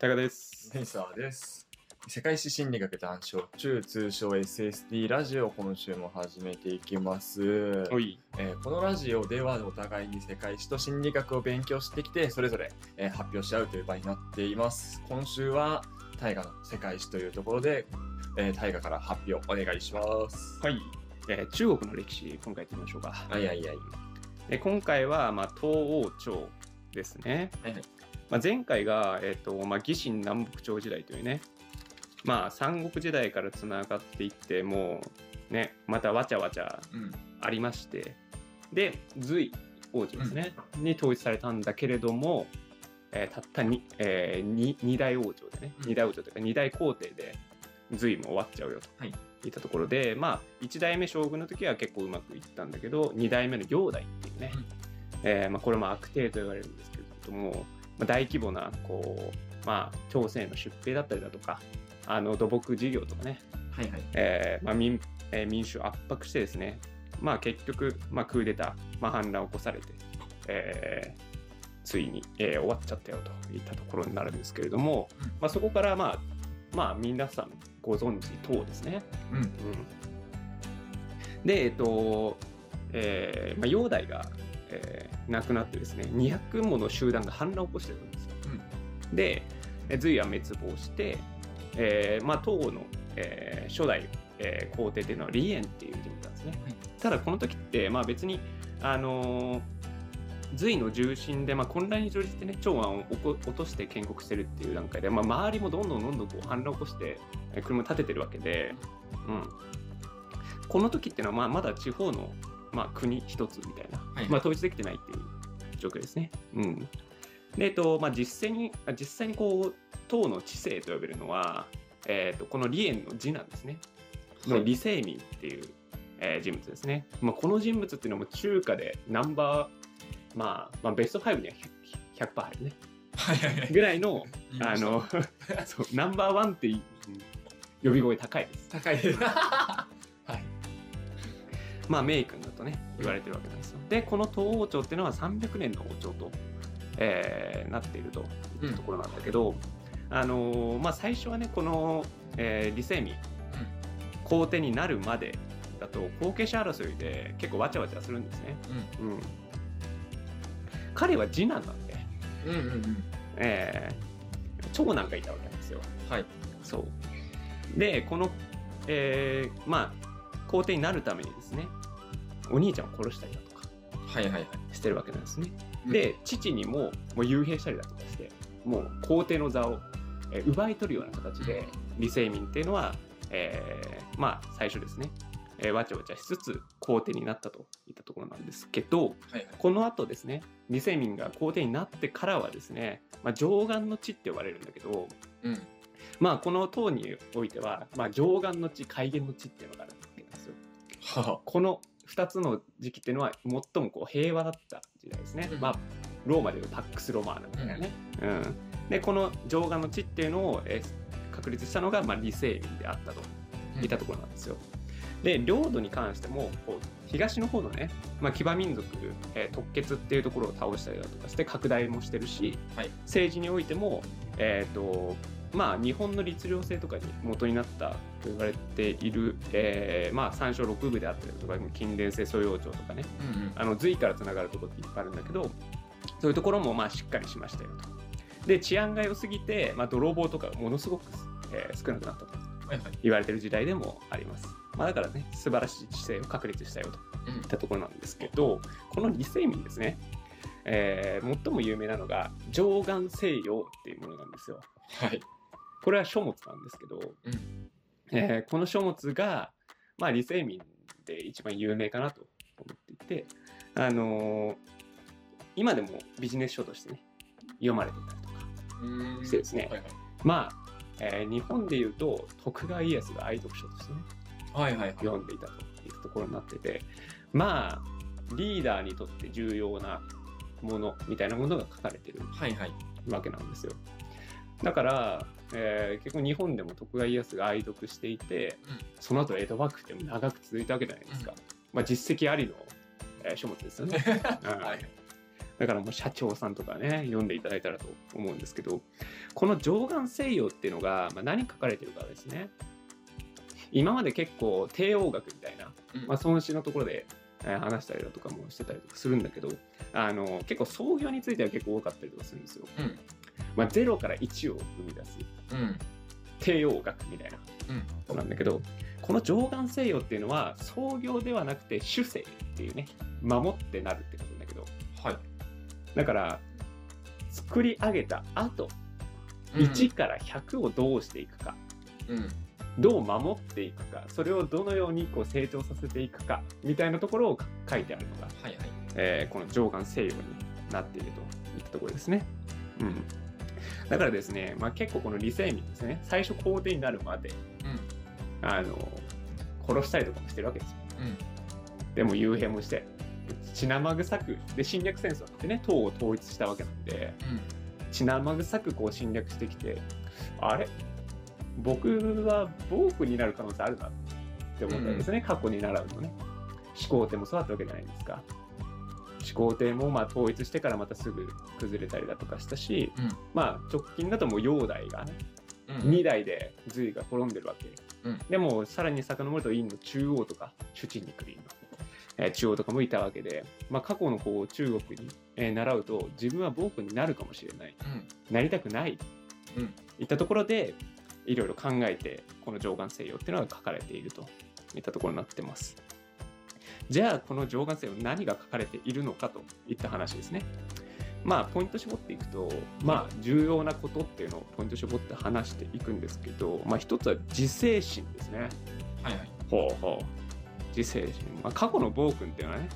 タカです。ペイサーです。世界史心理学談笑中通称 SSD ラジオを今週も始めていきます。えーこのラジオではお互いに世界史と心理学を勉強してきてそれぞれ、えー発表し合うという場になっています今週は大河の世界史というところで、えー大河から発表お願いしますはい。えー中国の歴史、今回やってみましょうか。はいはいはいで今回は、まあ、東王朝ですね。はいはいまあ、前回が、えっとまあ、南北朝時代というね、まあ、三国時代からつながっていって、もう、ね、またわちゃわちゃうん。ありまして、で、隋王子ですね、に統一されたんだけれども、えーたったに、えー、に二代王朝でね、うん。二代王朝というか二代皇帝で隋も終わっちゃうよと。はい。いったところで、まあ、1代目将軍の時は結構うまくいったんだけど、2代目の煬帝っていうね、うん。えーまあ、これも悪帝と言われるんですけれども、まあ、大規模なこう、まあ、朝鮮への出兵だったりだとか、あの土木事業とかね、はいはい。えーまあ民えー民主を圧迫してですね、まあ、結局、まあ、クーデター、まあ、反乱を起こされて、えーついに、えー終わっちゃったよといったところになるんですけれども、うんまあ、そこから、まあまあ、皆さんご存知唐ですね。うん。うん、で、えっと、えーまあ、煬帝が、えー亡くなってですね、200もの集団が反乱を起こしてるんですよ。で、え隋は滅亡して、えーまあ、唐の、えー初代、えー皇帝っていうのは李淵っていう人物なんですね。はいただ、この時って、まあ、別に、あのー隋の重心で、まあ、混乱に乗じてね、長安を落として建国してるっていう段階で、まあ、周りもどんどんどんどんこう反乱を起こして、えー国も建ててるわけで、うん、この時っていうのは、まあ、まだ地方の、まあ、国一つみたいな、はいまあ、統一できてないっていう状況ですね。うん、で、えっとまあ、実際にあ実際にこう唐の知性と呼べるのは、えっとこの李淵の次男ですね。の李世民っていう、えー人物ですね。まあ、この人物っていうのも中華でナンバー、まあ、まあ、ベスト5には 100%, 100入るね。はいはいはいぐらいの、あの、そうナンバーワンってい呼び声高いです。高い はいまあ、名君だとね、言われてるわけなんですよ。で、この東王朝っていうのは300年の王朝と、えーなっているというところなんだけど、あのーまあ、最初はね、この、えー李世民、皇帝になるまでだと、後継者争いで結構わちゃわちゃするんですね。うん。彼は次男なんで、うんうんうんうんえー長男がいたわけなんですよ。はいそう。で、この、えーまあ、皇帝になるためにですね、お兄ちゃんを殺したりだとかはいはいはい。してるわけなんですね。うん。で、父にももう幽閉したりだとかして、もう皇帝の座を、えー奪い取るような形で、李世民っていうのは、えーまあ、最初ですね、えーわちゃわちゃしつつ皇帝になったといったところなんですけど、はいはい。この後ですね、李世民が皇帝になってからはですね、まあ、上岸の地って呼ばれるんだけど、うん。まあ、この唐においては、まあ、上岸の地、海岸の地っていうのがあるわけなんですよ。はこの2つの時期っていうのは最もこう平和だった時代ですね。うんまあ、ローマでいうパックス・ロマーナみたいなね。うんで、この上岸の地っていうのを、えー確立したのが、まあ、李世民であったといったところなんですよ。で、領土に関しても、こう東の方のね、まあ、騎馬民族、えー特決っていうところを倒したりだとかして拡大もしてるし、はい政治においても、えっ、と、まあ、日本の律令制とかに元になったと言われている、えーまあ、三章六部であったりとか、近伝性素養庁とかね、うんうんあの隋からつながるところっていっぱいあるんだけど、そういうところもまあしっかりしましたよと。で、治安が良すぎて、まあ、泥棒とかがものすごく、えー少なくなったと言われてる時代でもあります。まあ、だからね、素晴らしい知性を確立したよとうんいったところなんですけど、この李世民ですね、えー最も有名なのが上岸西洋っていうものなんですよ。はいこれは書物なんですけど、うん。えーこの書物が、まあ、李世民で一番有名かなと思っていて、あのー今でもビジネス書としてね、読まれていたりとかうん。してですね。はいはい。まあ、えー日本でいうと徳川家康が愛読書としてね、はいはいはい。読んでいたというところになってて、まあ、リーダーにとって重要なものみたいなものが書かれてるはいはい。わけなんですよ。だから、えー結構日本でも徳川家康が愛読していて、うんその後江戸幕府でも長く続いたわけじゃないですか。うんまあ、実績ありの、えー書物ですよね。うんはいだからもう社長さんとかね、読んでいただいたらと思うんですけど、この上眼西洋っていうのが、まあ、何書かれてるかですね。今まで結構帝王学みたいな、うんまあ、孫子のところでえー話したりだとかもしてたりとかするんだけど、あの結構創業については結構多かったりとかするんですよ。うんまあ、0から1を生み出すうん帝王学みたいな。うん。ことなんだけど、この上眼西洋っていうのは創業ではなくて主世っていうね、守ってなるってことなんだけど、はい。だから作り上げた後、うん。1から100をどうしていくか、うん。どう守っていくか、それをどのようにこう成長させていくか。みたいなところを書いてあるのが、はいはい。えーこの上眼西洋になっているといったところですね。うん、だからですね、まあ、結構この李世民ですね、最初皇帝になるまであの殺したりとかもしてるわけですよ。うんうんでも幽閉もして、血生臭く、で侵略戦争ってね、党を統一したわけなんで、血生臭くこう侵略してきて、あれ？僕は暴君になる可能性あるなって思ったんですね、過去に習うとね。始皇帝もそうだったわけじゃないですか。始皇帝もまあ統一してからまたすぐ崩れたりだとかしたし、うんまあ直近だともう煬帝がね、うん2代で隋が滅んでるわけ。うんでもさらに遡ると殷の中央とか、主治に来る殷の、えー中央とかもいたわけで、まあ、過去のこう中国に、えー習うと自分は暴君になるかもしれない。うんなりたくない。うんいったところでいろいろ考えてこの上眼西洋っていうのが書かれているといったところになってます。じゃあこの上眼西洋何が書かれているのかといった話ですね。まあポイント絞っていくとまあ重要なことっていうのをポイント絞って話していくんですけどまあ一つは自制心ですね。はいはい。ほうほう。自制心、まあ、過去の暴君っていうのはね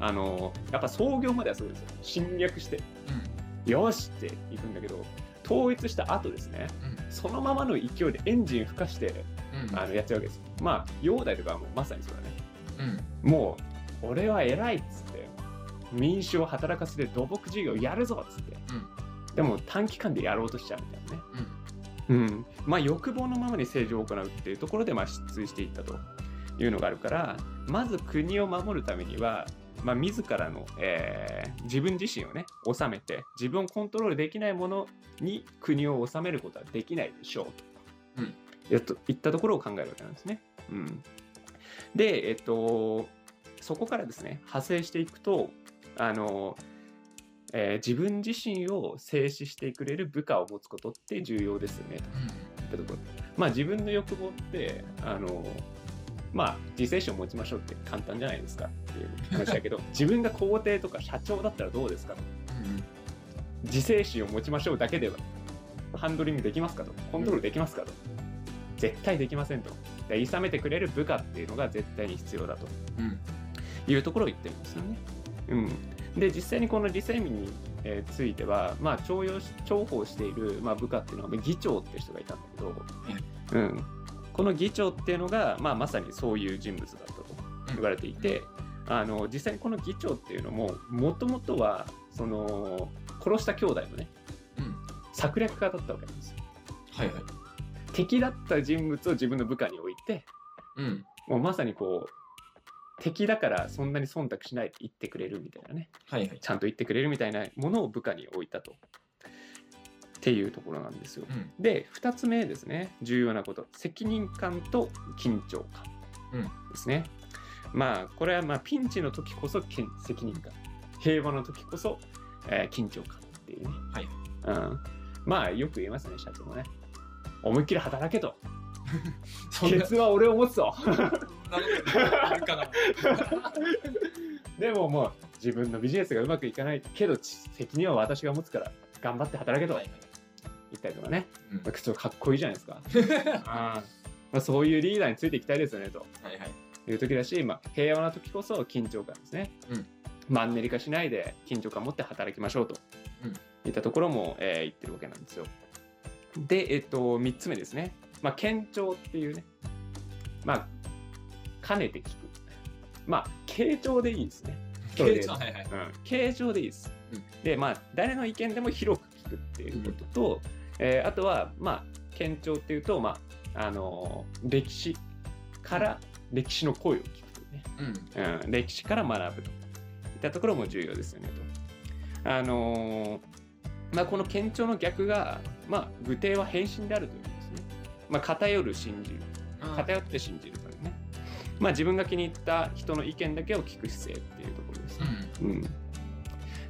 あのやっぱ創業まではそうですよ。侵略してよしっていくんだけど統一した後ですねそのままの勢いでエンジン吹かしてうん。うんあのやっちゃうわけです。まあ煬帝とかはもうまさにそうだね。うんもう俺は偉いっつって。民衆を働かせて土木事業やるぞっつって。でも短期間でやろうとしちゃうみたいなね。うん、まあ欲望のままに政治を行うっていうところでまあ失墜していったというのがあるからまず国を守るためには、まあ、自らの、えー自分自身をね治めて自分をコントロールできないものに国を治めることはできないでしょうと,、うん。やっといったところを考えるわけなんですね。うん、で、えっと、そこからですね派生していくとあのえー自分自身を制止してくれる部下を持つことって重要ですよねと。いったところ。まあ自分の欲望ってあのまあ自制心を持ちましょうって簡単じゃないですかっていう話だけど 自分が皇帝とか社長だったらどうですかと。自制心を持ちましょうだけではハンドリングできますかと。コントロールできますかと。絶対できませんとで諌めてくれる部下っていうのが絶対に必要だと。うん。いうところを言ってるんですよね。うん、で実際にこの李世民に、えーついては、まあ、重用し重宝している、まあ、部下っていうのは議長っていう人がいたんだけど、うん、この議長っていうのが、まあ、まさにそういう人物だったと言われていて、あの実際にこの議長っていうのももともとはその殺した兄弟のねうん。策略家だったわけなんですよ。はいはい。敵だった人物を自分の部下に置うんもうまさにこう敵だからそんなに忖度しないで言ってくれるみたいなねはいはいちゃんと言ってくれるみたいなものを部下に置いたと。っていうところなんですよ。うんで2つ目ですね重要なこと責任感と緊張感うんですね。まあこれはまあピンチの時こそ責任感平和の時こそ、えー緊張感っていうね。はいうん、まあよく言いますね社長もね。思いっきり働けと。ケツは俺を持つと。そんなことあるかなでももう自分のビジネスがうまくいかないけどち責任は私が持つから頑張って働けと。はい言ったりとかね、うん。まあちょっとかっこいいじゃないですか。あー。まあ、そういうリーダーについていきたいですよねと。はいはい。いう時だし、まあ、平和な時こそ緊張感ですね、うん。マンネリ化しないで緊張感を持って働きましょうと、うん。いったところも、えー言ってるわけなんですよ。で、えっと、3つ目ですね、まあ、堅調っていうね。まあ兼ねて聞く。まあ傾聴でいいですね。それでケイちゃんはいはい。うん、形状でいいです。うん。で、まあ、誰の意見でも広く聞くっていうことと、えーあとは、まあ、堅調っていうと、まあ、あのー歴史から歴史の声を聞くとね、うん。うん、歴史から学ぶといったところも重要ですよねと。あのーまあ、この堅調の逆が、まあ、具体は変身であるという。まあ、偏る信じる。偏って信じるというね。まあ、自分が気に入った人の意見だけを聞く姿勢っていうところですね。うん、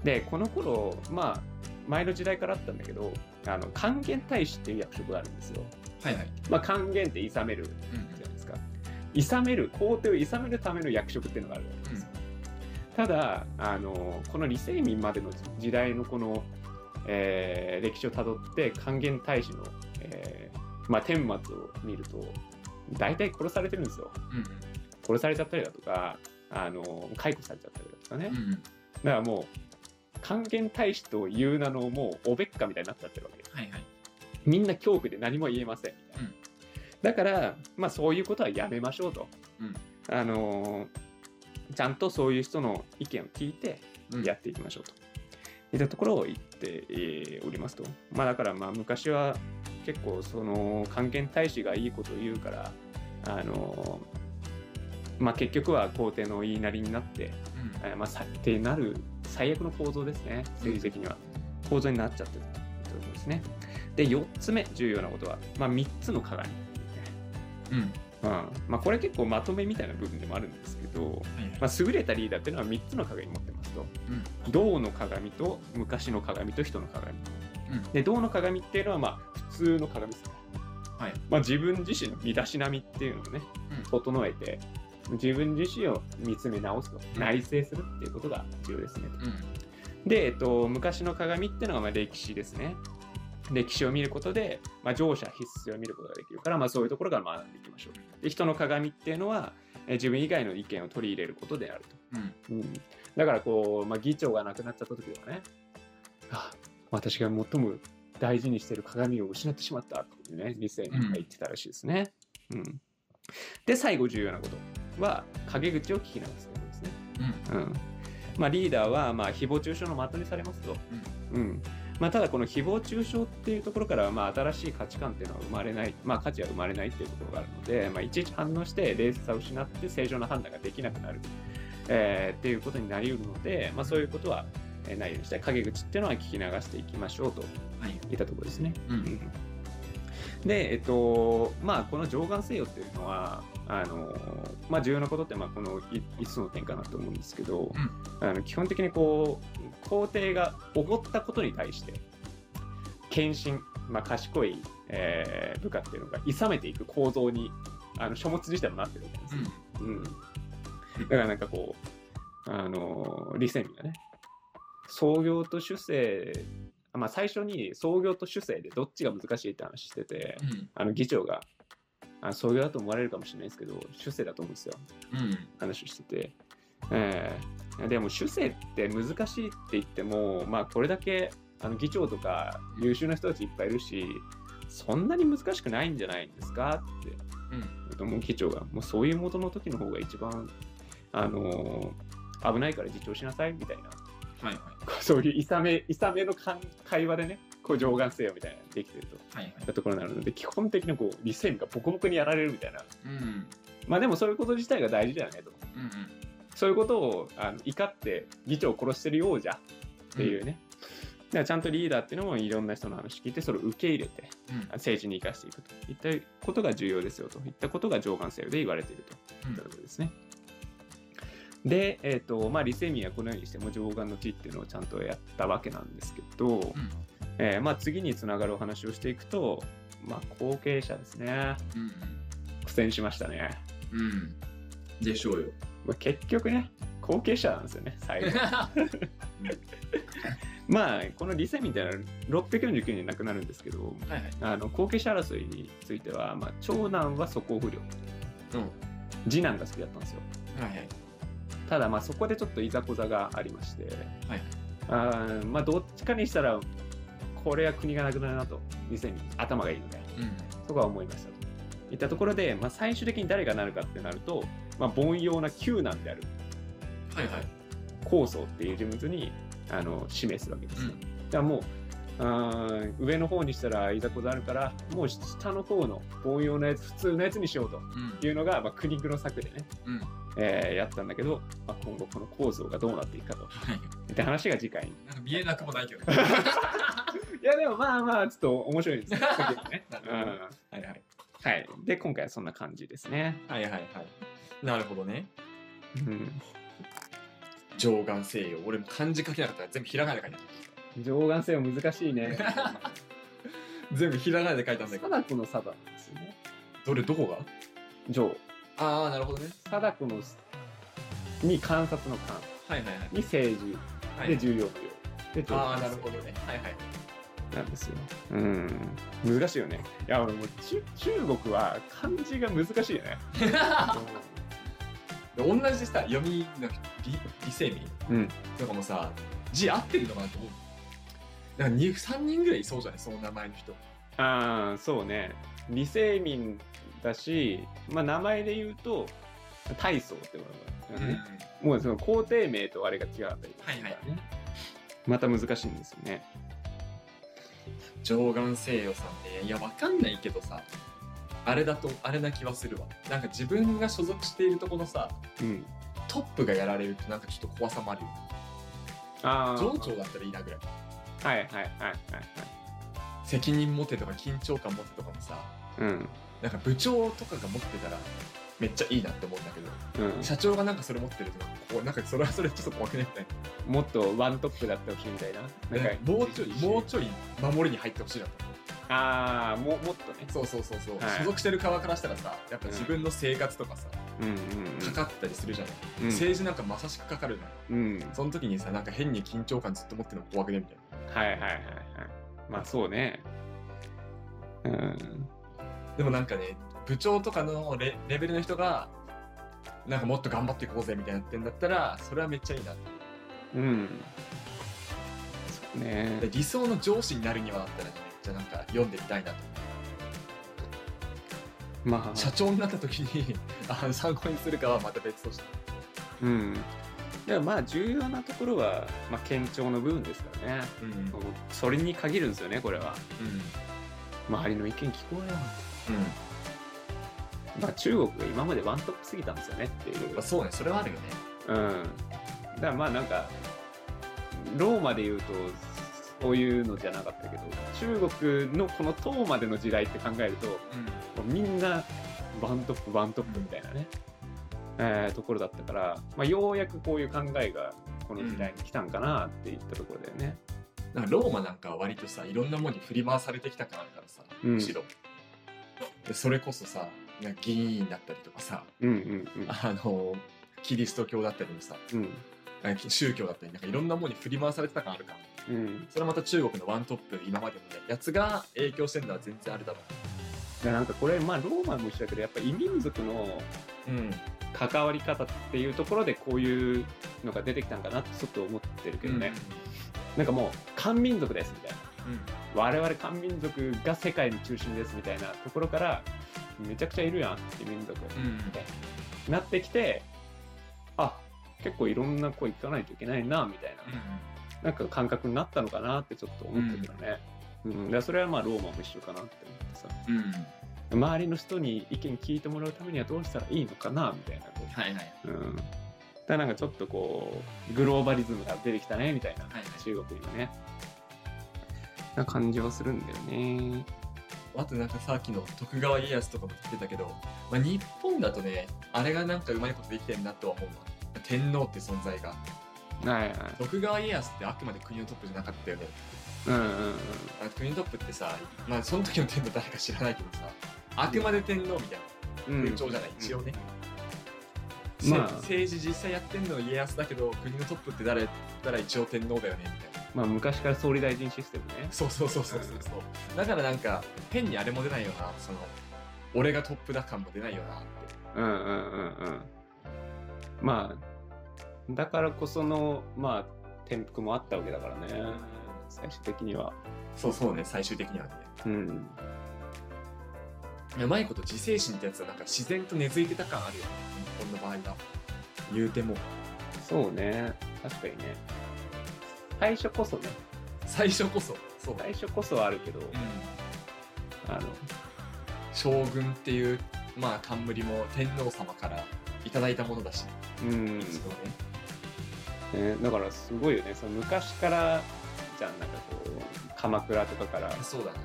で、この頃、まあ、前の時代からあったんだけど、あの還元大使っていう役職があるんですよ。はいはい。まあ、還元って諌めるじうんゃないですか。諌める、皇帝を諌めるための役職っていうのがあるわけですよ。ただあの、この李世民までの時代のこの、えー歴史をたどって還元大使の、えーまあ、顛末を見ると大体殺されてるんですよ。うん殺されちゃったりだとかあの解雇されちゃったりだとかね。うんうん。だからもう還元大使という名のもうおべっかみたいになっちゃってるわけです。はいはい。みんな恐怖で何も言えませんみたいな。うんだから、まあ、そういうことはやめましょうと。うんあのーちゃんとそういう人の意見を聞いてうんやっていきましょうと。いったところを言って、えーおりますと。まあだからまあ昔は結構その還元大使がいいことを言うから、あのーまあ結局は皇帝の言いなりになって、えーまあ最低なる最悪の構造ですね、政治的には。構造になっちゃってるというところですね。で、4つ目重要なことは、まあ3つの鏡ね。うん。うんまあ、これ結構まとめみたいな部分でもあるんですけど。まあ、優れたリーダーっていうのは3つの鏡持ってますと。うん銅の鏡と昔の鏡と人の鏡。うんで銅の鏡っていうのはまあ普通の鏡ですね。はい。まあ、自分自身の身だしなみっていうのをね、うん整えて自分自身を見つめ直すとうん内省するっていうことが重要ですね。うん。で、えっと、昔の鏡っていうのがまあ歴史ですね。歴史を見ることで、まあ、乗車必須を見ることができるから、まあ、そういうところから学んでいきましょう。で人の鏡っていうのは、えー自分以外の意見を取り入れることであると。うん。うん、だからこう、まあ、議長が亡くなっちゃった時はね、あ私が最も大事にしている鏡を失ってしまったってね、理性に言ってたらしいですね。うん。で、最後重要なことは、陰口を聞き流すことですね。うん。うん。まあ、リーダーはまあ誹謗中傷の的にされますと、うん。まあ、ただこの誹謗中傷っていうところからはまあ新しい価値観っていうのは生まれない、まあ、価値は生まれないっていうところがあるので、まあ、いちいち反応して冷静さを失って正常な判断ができなくなる、えーっていうことになりうるので、まあ、そういうことはえーないようにして陰口っていうのは聞き流していきましょうとはい。いったところですね。うん。で、えっと、まあ、この上眼西洋っていうのは、あの、まあ、重要なことって、まあ、この5つの点かなと思うんですけど、あの基本的にこう、皇帝がおごったことに対して、献身、まあ、賢い、えー部下っていうのが諌めていく構造に、あの書物自体もなってるわけですよ。うん。だからなんかこう、あの、李世民がね、創業と主政、まあ、最初に創業と主政でどっちが難しいって話してて、うん。あの議長が、あ創業だと思われるかもしれないですけど、主政だと思うんですよ。うん。話をしてて。えーでも主政って難しいって言っても、まあこれだけあの議長とか優秀な人たちいっぱいいるし、そんなに難しくないんじゃないんですか？ってうん。もう議長が、もうそういう元の時の方が一番、あのー危ないから自重しなさいみたいな、はいはい。そういういさめ、いさめの会話でね、こう上眼せよみたいなできてるといはいはいっ。たところになるので、基本的にこう、理性がボコボコにやられるみたいな。うん。まあでもそういうこと自体が大事だよねと。うんうん。そういうことをあの怒って議長を殺してるようじゃっていうね。だからちゃんとリーダーっていうのもいろんな人の話聞いてそれを受け入れてうん。政治に生かしていくといったことが重要ですよといったことが上官制で言われているといったところですね。で、えっ、と、まあ、李世民はこのようにしても上官の地っていうのをちゃんとやったわけなんですけど、えーまあ、次につながるお話をしていくと、まあ、後継者ですね。うん。苦戦しましたね。うん。うん。でしょうよ。まあ、結局ね、後継者なんですよね、最後。まあ、この李世民ってのは649年に亡くなるんですけど、はいはい。あの後継者争いについては、まあ、長男は素行不良、うん。次男が好きだったんですよ。はいはい。ただ、まあ、そこでちょっといざこざがありまして、はいあーまあ、どっちかにしたら、これは国がなくなるなと、李世民、頭がいいので、うん。とか思いましたと。いったところで、まあ、最終的に誰がなるかってなると、まあ、凡庸な九男であるはいはい。高僧っていう人物にあの指名するわけですね。だからもううん上の方にしたらいざこざあるからもう下の方の凡庸なやつ普通のやつにしようとうん。いうのが、まあ、苦肉の策でね、うん。えーやったんだけど、まあ、今後この構造がどうなっていくかと。った話が次回に。なんか見えなくもないけど いやでもまあまあちょっと面白いですね。ね、うん。はいはい。はい。で今回はそんな感じですね、はいはいはい。なるほどね。うん、上眼西洋俺も漢字書けなかったら全部ひらがなで書いた上眼性は難しいね。全部ひらがなで書いたんだけど。貞子の貞ですね。どれどこが？上。ああなるほどね。貞子のに観察の観。はいはいはい。に政治。はい。で重要無用で上ああなるほどね。はいはい。なんですよ。うん。難しいよね。いや俺もう中中国は漢字が難しいよね。同じさ読みの理理性民うん。とかもさ字合ってるのかなと思うなんか2 3人ぐらいいそうじゃない？その名前の人。ああそうね。理性民だし、まあ、名前で言うと大宗ってことだよね、もうその皇帝名とあれが違かったりとかするからね、また難しいんですよね。上眼西洋さんね。いやわかんないけどさあれだとあれな気はするわ。なんか自分が所属しているところのさうん。トップがやられるとなんかちょっと怖さもあるよああ上長だったらいいなぐらいはいはいはいはい。はい責任持てとか緊張感持てとかもさうん。なんか部長とかが持ってたらめっちゃいいなって思うんだけどうん。社長がなんかそれ持ってるとかこうなんかそれはそれちょっと怖くねみたい？もっとワントップだってほしいみたいな。ななんかもうちょいもうちょい守りに入ってほしいなと思うああももっとね。そうそうそうそう、はい。所属してる側からしたらさやっぱ自分の生活とかさ、うんうんかかったりするじゃない、うん。政治なんかまさしくかかるじゃんうん。その時にさなんか変に緊張感ずっと持ってるの怖くねみたいな。はいはいはいはい。まあそうね。うん。でもなんかね部長とかのレレベルの人がなんかもっと頑張っていこうぜみたいなってんだったらそれはめっちゃいいなうん。ねで理想の上司になるにはだったらねなんか読んでみたいなとまあ。社長になった時にあの参考にするかはまた別として。うん。でもまあ重要なところは、まあ、堅調の部分ですからね。うん。それに限るんですよねこれは。周りの意見聞こうよ。まあ中国が今までワントップすぎたんですよねっていう。まあ、そうねそれはあるよね。うん。だからまあなんかローマで言うとそういうのじゃなかったけど中国のこの唐までの時代って考えるともうみんなワントップワントップみたいなね、えーところだったから、まあ、ようやくこういう考えがこの時代に来たんかなっていったところだよね。なんかローマなんかは割とさいろんなものに振り回されてきた感あるからさ、うん。むしろ。でそれこそさ議員だったりとかさうんうん。あのキリスト教だったりもさうん宗教だったりなんかいろんなものに振り回されてた感あるから。うん。うんそれはまた中国のワントップ今までのねやつが影響してるのは全然あるだろでなんかこれまあローマも一緒だけどやっぱ異民族のううん。関わり方っていうところでこういうのが出てきたんかなってちょっと思ってるけどね、なんかもう漢民族ですみたいな。我々漢民族が世界の中心ですみたいなところからめちゃくちゃいるやん異民族。うん。うんみたいななってきてあ結構いろんな声聞かないといけないなみたいな。なんか感覚になったのかなってちょっと思ったけどね、うん。だからそれはまあローマも一緒かなって思ってさ。うん。うん周りの人に意見聞いてもらうためにはどうしたらいいのかなみたいなこはいはい。う、うん、だなんかちょっとこうグローバリズムが出てきたねみたいな、はいはい。中国にもね。な感じはするんだよね。あとなんかさっきの徳川家康とかも言ってたけど、まあ、日本だとね、あれがなんかうまいことできてんなとは思うわ。天皇って存在が。はいはい徳川家康ってあくまで国のトップじゃなかったよね。うんうんうんあ国のトップってさ、まあその時の天皇誰か知らないけどさ、あくまで天皇みたいなうん風潮じゃない、一応ね。まあせ政治実際やってんのは家康だけど、国のトップって誰って言ったら一応天皇だよねみたいな。まあ昔から総理大臣システムねそうそうそうそうそうそう。だからなんか変にあれも出ないよな、その俺がトップだ感も出ないよなって。うんうんうんうんまあだからこそのまあ転覆もあったわけだからね。最終的には。そうそうね、最終的にはね。うん。うまいこと自制心ってやつはなんか自然と根付いてた感あるよね、日本の場合は。言うても。そうね。確かにね。最初こそね。最初こそ。そう。最初こそはあるけど、うん。あの。将軍っていうまあ冠も天皇様からいただいたものだし、うん、一度ねね、だからすごいよね。その昔からじゃんなんかこう鎌倉とかからそうだね。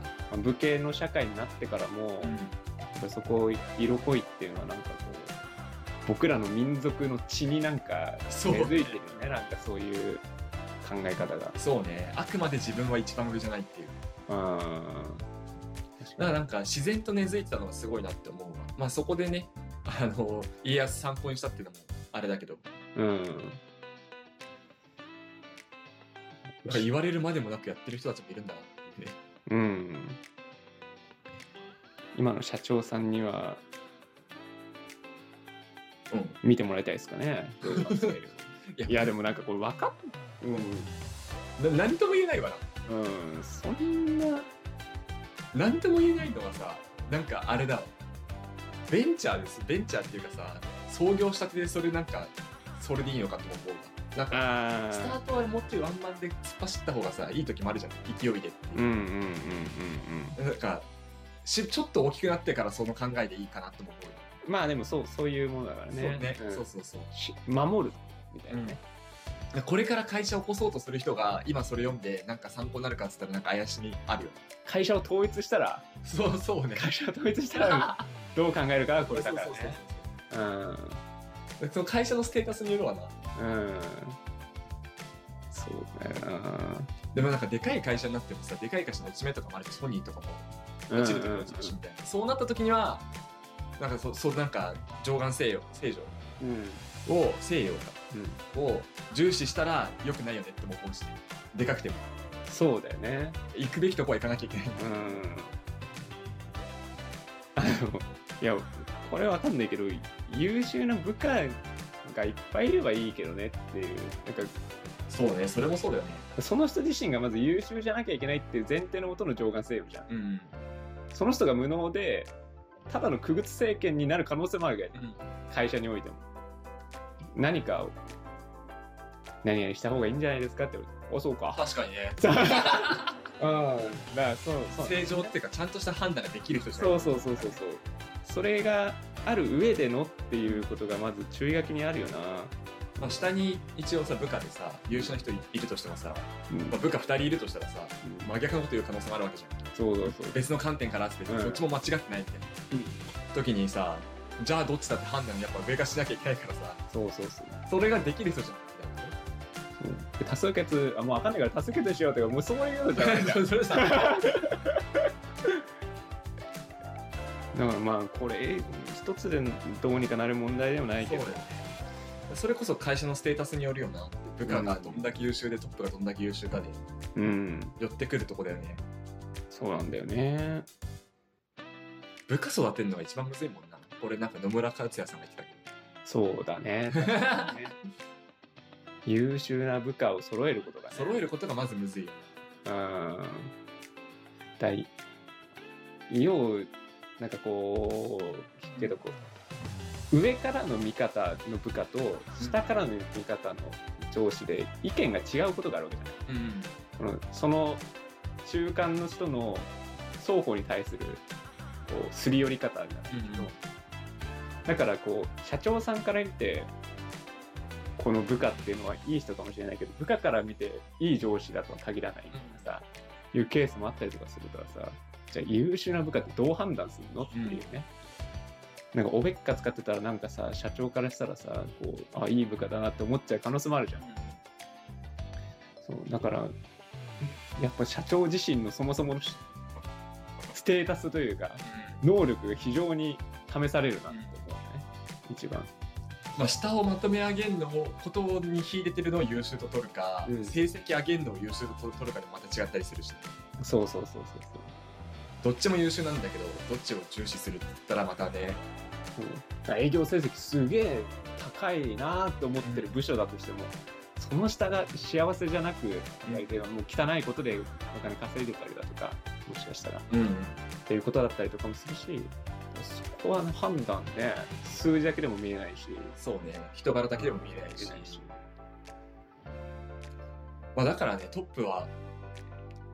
武家の社会になってからも、うん。そこ色恋っていうのはなんかこう僕らの民族の血になんかそう根付いてるよね。なんかそういう考え方が。そうね。あくまで自分は一番上じゃないっていう。うんだからなんか自然と根付いてたのがすごいなって思うわ。まあそこでねあの家康参考にしたっていうのもあれだけど。うんなんか言われるまでもなくやってる人たちもいるんだなっていうね。うん。今の社長さんにはうん。見てもらいたいですかね。いやでもなんかこれ分かっうん。な何とも言えないわな。うん。そんな。何とも言えないのはさなんかあれだわ。ベンチャーです。ベンチャーっていうかさ創業したてでそれなんかそれでいいのかとも思うわなんかあスタートはもうちょいワンマンで突っ走った方がさいい時もあるじゃん。勢いでっていう。うんうんうん。うんうんなんかしちょっと大きくなってからその考えでいいかなとも思うよ。まあでもそうそういうものだからね。そうね、ん。そうそうそう。し守るみたいなね、これから会社を起こそうとする人が今それ読んでなんか参考になるかっつったらなんか怪しみあるよね。会社を統一したらそうそうね。会社を統一したらどう考えるかこれだからね。うんその会社のステータスによるわな。うん。そうだよなでもなんかでかい会社になってもさでかい会社の落ち目とかもあるしソニーとかも。落ちるとか落ちるしみたいな、そうなった時にはなんかそそうなんか上岸西洋西う。ん。洋を西洋か。うん。を重視したら良くないよねっても思うしねで。かくても。そうだよね。行くべきとこは行かなきゃいけない。うん。あのいやこれわかんないけど優秀な部下がいっぱいいればいいけどねっていう。なんかそうねそれもそうだよね。その人自身がまず優秀じゃなきゃいけないっていう前提のもとの上岸西洋じゃん。うんその人が無能でただの区別政権になる可能性もあるからね会社においても。何かを何々した方がいいんじゃないですかって言われて。あそうか。確かにね。うんだからそうそう。正常っていうかちゃんとした判断ができる人じゃそうそうそうそうそう。それがある上でのっていうことがまず注意書きにあるよな、まあ、下に一応さ部下でさ優秀な人いいるとしてもさ、うん。まあ、部下2人いるとしたらさ真逆のこと言う可能性もあるわけじゃん。そうそうそう。別の観点からって、うん。どっちも間違ってないみたいな、うん。時にさじゃあどっちだって判断やっぱ上がしなきゃいけないからさ。そうそうそう。それができる人じゃん。で多数決あもう分かんないから多数決しようってかもうそういうのじゃない それさ だからまあこれ一つでどうにかなる問題でもないけど。それこそ会社のステータスによるよな。部下がどんだけ優秀でトップがどんだけ優秀かで。うん。寄ってくるとこだよね。そうなんだよね。部下育てるのが一番むずいもんな。これなんか野村克也さんが言ってたけそうだ ね。優秀な部下を揃えることがね。ど揃えることがまずむずいようん。だいようなんかこうけどこう上からの見方の部下と下からの見方の上司で意見が違うことがあるわけじゃないうんその中間の人の双方に対するこうすり寄り方じゃな。いけど、うん。だからこう社長さんから見てこの部下っていうのはいい人かもしれないけど部下から見ていい上司だとは限らないみたいなさ、いうケースもあったりとかするからさじゃあ優秀な部下ってどう判断するのっていうね、なんかおべっか使ってたらなんかさ社長からしたらさこうあいい部下だなって思っちゃう可能性もあるじゃん。そうだからやっぱ社長自身のそもそものしステータスというか能力が非常に試されるなって思うね、一番。まあ、下をまとめ上げるのをことに秀でてるのを優秀と取るか、うん。成績上げるのを優秀と取るかでまた違ったりするし、そうそうそうそうどっちも優秀なんだけどどっちを重視するって言ったらまたね。そう。そう営業成績すげえ高いなって思ってる部署だとしても、その下が幸せじゃなく相手がもう汚いことでお金稼いでたりだとかもしかしたら。うん。っていうことだったりとかもするしそこは判断ね数字だけでも見えないし。そうね。人柄だけでも見えないし。見えないし。まあ、だからねトップは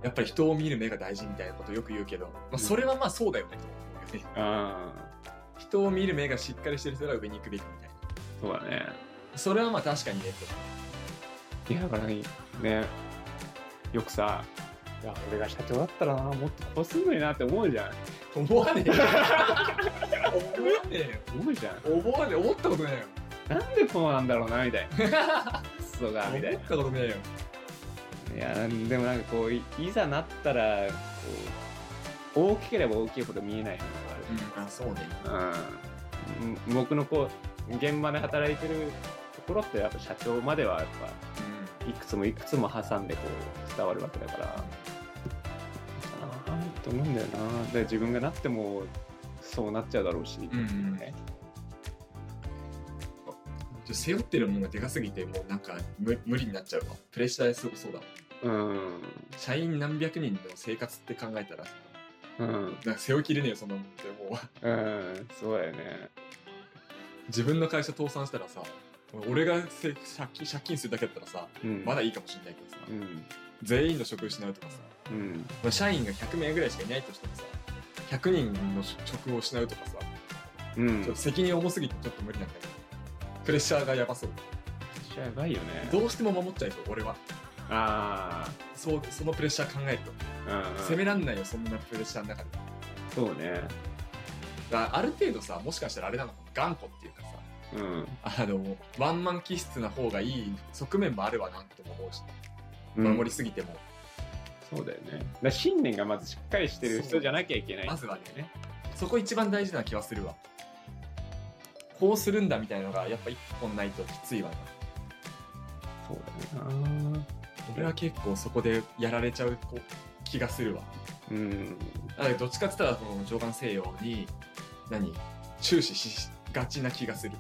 やっぱり人を見る目が大事みたいなことよく言うけど、まあ、それはまあそうだよねと思うよね。あ人を見る目がしっかりしてる人が上に行くべきみたいな。そうだね。それはまあ確かにねといや、だからね、よくさ、いや、俺が社長だったらな、もっとこうすんのになって思うじゃん。思わねえよ。思わねえ思うじゃん。よ。思わねえ。思ったことないよ。なんでこうなんだろうな、みたいな。クソが、みたい思ったことねえよ。な。いや、でもなんかこう、いいざなったら、こう、大きければ大きいほど見えないものがある。うん、あ、そうね。うん、僕のこう現場で働いてるところってやっぱ社長まではやっぱいくつもいくつも挟んでこう伝わるわけだからああと思うんだよなで自分がなってもそうなっちゃうだろうし、んうんねうん。背負ってるものがでかすぎて、もうなんか無無理になっちゃうわ。プレッシャーすごそうだもん。うん。社員何百人の生活って考えたらさ、うん。なんか背負いきれねえよ、そんなもんって。もう、うんそうだよね。自分の会社倒産したらさ、俺がせ借金借金するだけだったらさ、うん。まだいいかもしれないけどさ、うん。全員の職失うとかさ、うん。まあ社員が100名ぐらいしかいないとしてもさ、100人の職を失うとかさ、うん。ちょっと責任重すぎてちょっと無理なんだけど、プレッシャーがやばそう。やばいよね。どうしても守っちゃいそう、俺は。あそう、そのプレッシャー考えると。あうん責めらんないよ、そんなプレッシャーの中で。そうねだある程度さ、もしかしたらあれなの頑固っていうかさ、うんあの、ワンマン気質な方がいい側面もあるわなとも思うし、うん守りすぎても。そうだよね。だ信念がまずしっかりしてる人じゃなきゃいけない。まずはね、そこ一番大事な気はするわ。こうするんだみたいのが、やっぱ一本ないときついわな。そうだよな。俺は結構そこでやられちゃう気がするわ。うん。だからどっちかって言ったら、その上官西洋に、何注視しがちな気がする。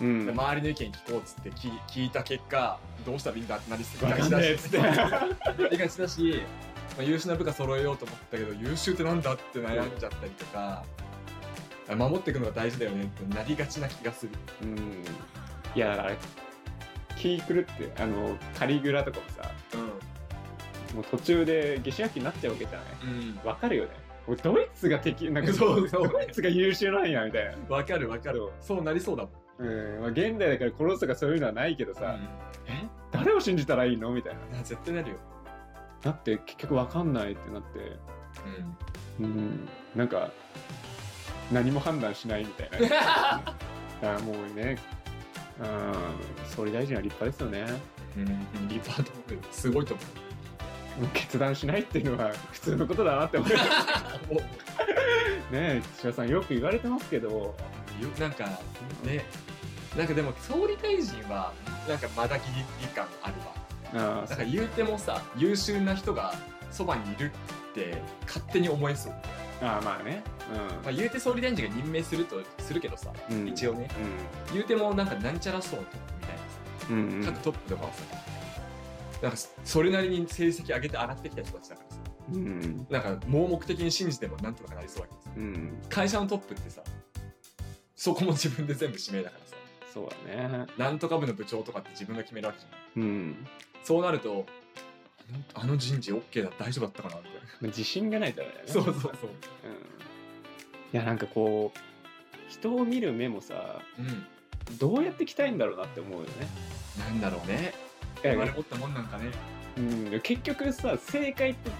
うん。周りの意見聞こうっつって聞聞いた結果、どうしたらいいんだってなりすぎわかんねえってなりがちだし、まあ、優秀な部下揃えようと思ったけど、優秀ってなんだって悩んじゃったりとか、守っていくのが大事だよねってなりがちな気がする。うん。いや、だから、気狂って、あの、カリグラとかもさ、もう途中で下手焼きになっちゃうわけじゃない？うん。わかるよね？ドイツが敵、なんかそうそうドイツが優秀なんや、みたいな。わかるわかる。そうなりそうだもん。うん。まあ、現代だから殺すとかそういうのはないけどさ、え？誰を信じたらいいの？みたいな。あ絶対なるよ。だって結局わかんないってなって、うん。うん。なんか、何も判断しないみたいな。だからもうね、うん、総理大臣は立派ですよね。うん、リパートもすごいと思決断しないっていうのは普通のことだなって思う。ねう。もうえ、岸田さんよく言われてますけど、よなんかね、なんかでも総理大臣はなんかまだギリギリ感あるわ。あなんか言うてもさ、優秀な人がそばにいるって勝手に思えそう。あまあね。まあ、言うて総理大臣が任命するとするけどさ、うん。うん一応ね、言うてもなんかなんちゃらそうとみたいなさ、うん。うんうん各トップとかはさ、なんかそれなりに成績上げて上がってきた人たちだからさ、うん。なんか盲目的に信じてもなんとかなりそうわけですよ。うん。会社のトップってさ、そこも自分で全部指名だからさ、そうだね。なんとか部の部長とかって自分が決めるわけじゃん。うん。そうなると、あの人事 OK だ、大丈夫だったかなみたいな。まあ自信がないとだよね。そうそうそう。うん。いや、なんかこう、人を見る目もさ、うん。どうやって鍛えんだろうなって思うよね。なんだろうね。生まれ持ったもんなんかね。うん、結局さ、正解って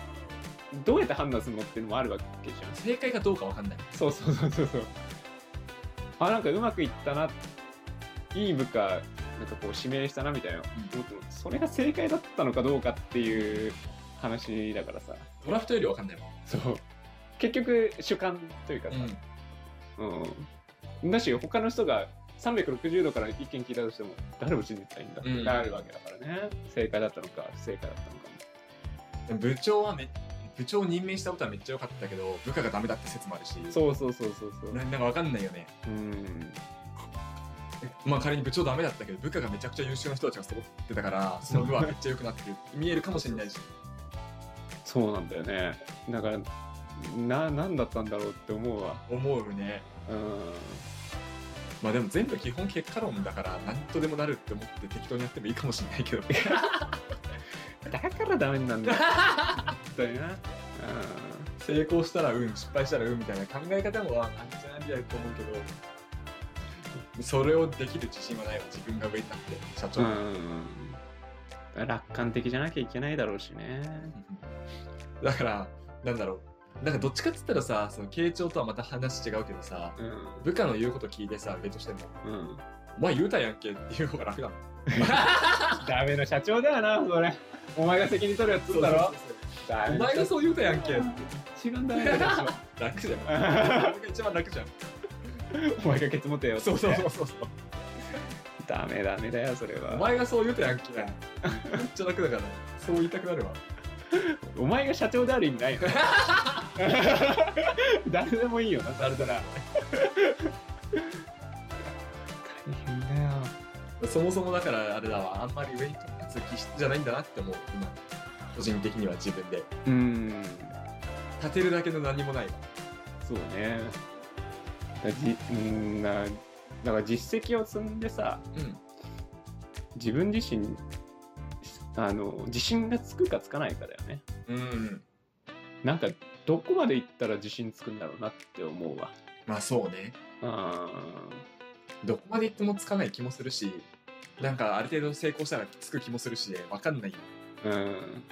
どうやって判断するのっていうのもあるわけじゃん。正解かどうかわかんない。そうそうそうそうそう。あ、なんかうまくいったな、いい部下、なんかこう指名したなみたいな、それが正解だったのかどうかっていう話だからさ。ドラフトよりわかんないもん。そう。結局主観というかさ、うん。だし、他の人が360度から意見聞いたとしても、誰を信じたらいいんだってうんなるわけだからね。正解だったのか、不正解だったのかも。部長はめ、部長を任命したことはめっちゃ良かったけど、部下がダメだって説もあるし。そうそうそうそうそう。ななんかわかんないよね。うん。まあ仮に部長ダメだったけど、部下がめちゃくちゃ優秀な人たちが揃ってたから、その部はめっちゃ良くなってる。見えるかもしれないし。そうなんだよね。だから、な、なんだったんだろうって思うわ。思うね。うん。まあでも全部基本結果論だから、何とでもなるって思って適当にやってもいいかもしれないけど。だからダメなんだよ。当にな。成功したら運失敗したら運みたいな考え方もあんじゃないんだと思うけどそれをできる自信はないわ自分が上になって社長、うん。うん。楽観的じゃなきゃいけないだろうしね。だからなんだろうなんかどっちかっつったらさその傾聴とはまた話違うけどさうん。部下の言うこと聞いてさ上としてもうん。「お前言うたやんけ」っていう方が楽だもんダメな社長だよな、それ。お前が責任取るやつだろ。お前がそう言うたやんけって一番ダメな社 楽じゃん 一番楽じゃん長。お前がケツ持てよって。そうそうそうそうダメダメだよ、それは。お前がそう言うたやんけめっちゃ楽だからそう言いたくなるわお前が社長である意味ないよ。誰でもいいよな、誰だら。大変だよ。そもそもだからあれだわあんまり上に立つ気質じゃないんだなって思う今個人的には自分でうん。立てるだけの何もないわそうね。だじうんなだから実績を積んでさ、うん自分自身、あの、自信がつくかつかないかだよね。うんなんか、どこまで行ったら自信つくんだろうなって思うわ。まあそうねあどこまで行ってもつかない気もするしなんかある程度成功したらつく気もするしわかんないうん。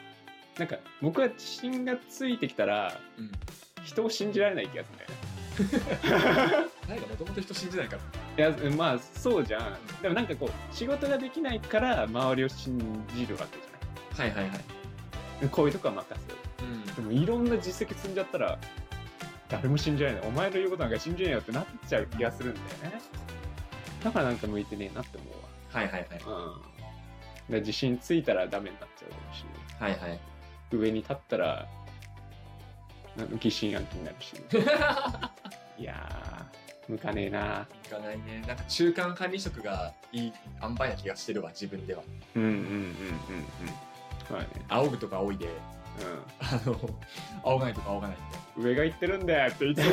なんか、僕は自信がついてきたら、うん人を信じられない気がするんだよね。誰がもともと人信じないから。いやまあそうじゃん。でもなんかこう仕事ができないから周りを信じるわけじゃはい。はいはいない。こういうとこは任うん。せるでもいろんな実績積んじゃったら誰も信じられない。お前の言うことなんか信じねえよってなっちゃう気がするんだよね。だからなんか向いてねえなって思はいはいはい。うわうん。で自信ついたらダメになっちゃうし。はいはい。上に立ったら疑心暗鬼になるし いやー向かねえな。いかないね。なんか中間管理職がいい塩梅な気がしてるわ自分では。うんうんうんうんうん。まあね。仰ぐとか仰いで。うあの仰がないとか仰がないん上が言ってるんだよって言って。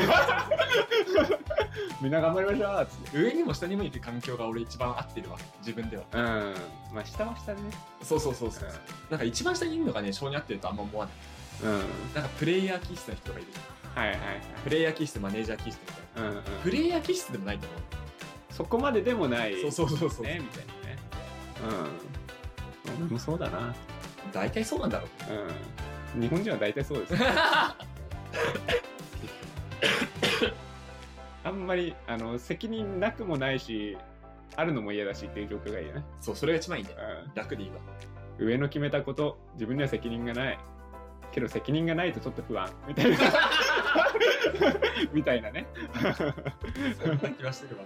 みんな頑張りましょうっつって。上にも下にも行く環境が俺一番合ってるわ。自分では。うん。まあ下は下でね。そうそうそうそう。なんか一番下にいるのがね性に合ってるとあんま思わない。うんうんなんかプレイヤー気質な人がいる。はいはいはい。プレイヤー気質マネージャー気質みたいな。うんうん。プレイヤー気質でもないと思う。そこまででもない。そうそうそうそう、ねみたいなね。うん。俺もそうだな。大体そうなんだろう。うん。日本人は大体そうです。あんまりあの責任なくもないしあるのも嫌だしっていう状況がいいよね、そうそれが一番いいね。うん。楽でいいわ。上の決めたこと自分には責任がないけど責任がないとちょっと不安みたいな。みたいなね。そんな気がしてるわ。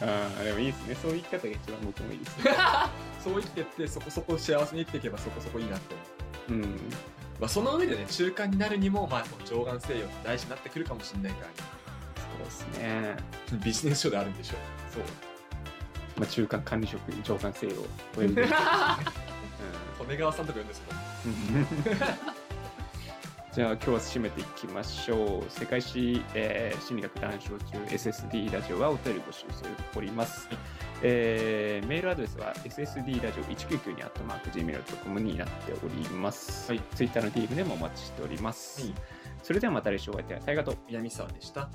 あーでもいいですね。そういう生き方が一番僕もいいですね。そう生きてってそこそこ幸せに生きていけばそこそこいいなって。思ううん。まあ、その上でね中間になるにもまあこの上眼性用って大事になってくるかもしれないから、そうですね。ビジネス書であるんでしょう。そう、まあ、中間管理職上官制をお呼びで利根川さんとか呼んですうんじゃあ今日は締めていきましょう。世界史、えー心理学談笑中 SSD ラジオはお便り募集しております、えーメールアドレスは ssd ラジオ199にアットマーク Gmail.com になっております、はい、Twitter の DM でもお待ちしております、はい。それではまた来週お会いいたい。ありがと。う。南沢でした